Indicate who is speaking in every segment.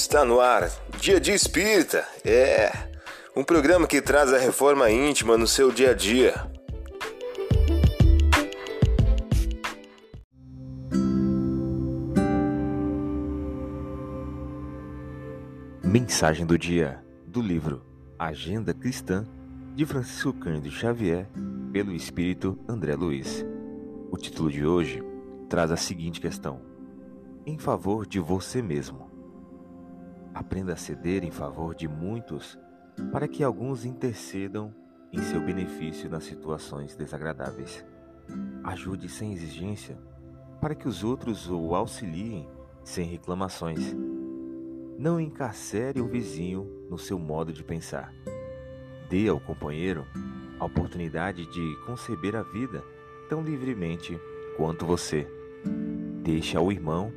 Speaker 1: Está no ar, Dia de Espírita. É um programa que traz a reforma íntima no seu dia a dia.
Speaker 2: Mensagem do dia do livro Agenda Cristã de Francisco Cândido Xavier, pelo Espírito André Luiz. O título de hoje traz a seguinte questão: Em favor de você mesmo. Aprenda a ceder em favor de muitos, para que alguns intercedam em seu benefício nas situações desagradáveis. Ajude sem exigência, para que os outros o auxiliem sem reclamações. Não encarcere o vizinho no seu modo de pensar. Dê ao companheiro a oportunidade de conceber a vida tão livremente quanto você. Deixe ao irmão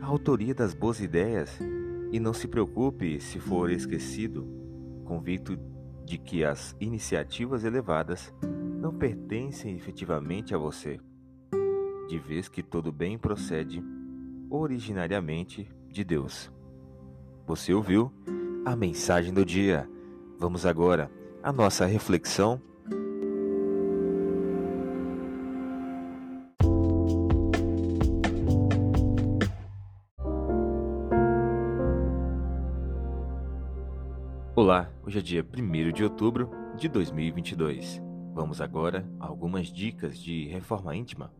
Speaker 2: a autoria das boas ideias e não se preocupe se for esquecido, convicto de que as iniciativas elevadas não pertencem efetivamente a você, de vez que todo bem procede originariamente de Deus. Você ouviu a mensagem do dia. Vamos agora à nossa reflexão Olá, hoje é dia 1 de outubro de 2022. Vamos agora a algumas dicas de reforma íntima.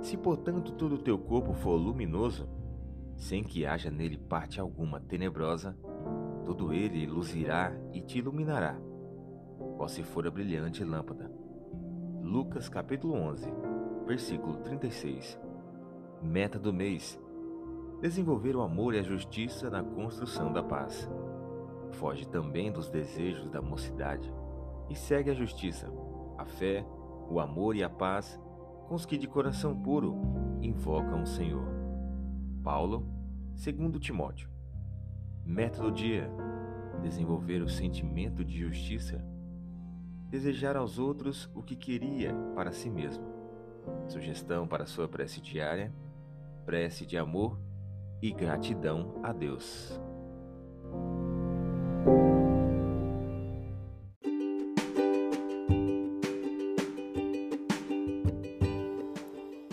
Speaker 2: Se, portanto, todo o teu corpo for luminoso, sem que haja nele parte alguma tenebrosa, todo ele luzirá e te iluminará, qual se for a brilhante lâmpada. Lucas capítulo 11, versículo 36. Meta do mês: desenvolver o amor e a justiça na construção da paz. Foge também dos desejos da mocidade e segue a justiça, a fé, o amor e a paz com os que de coração puro invocam o Senhor. Paulo, segundo Timóteo. Método dia: desenvolver o sentimento de justiça, desejar aos outros o que queria para si mesmo. Sugestão para sua prece diária: prece de amor e gratidão a Deus.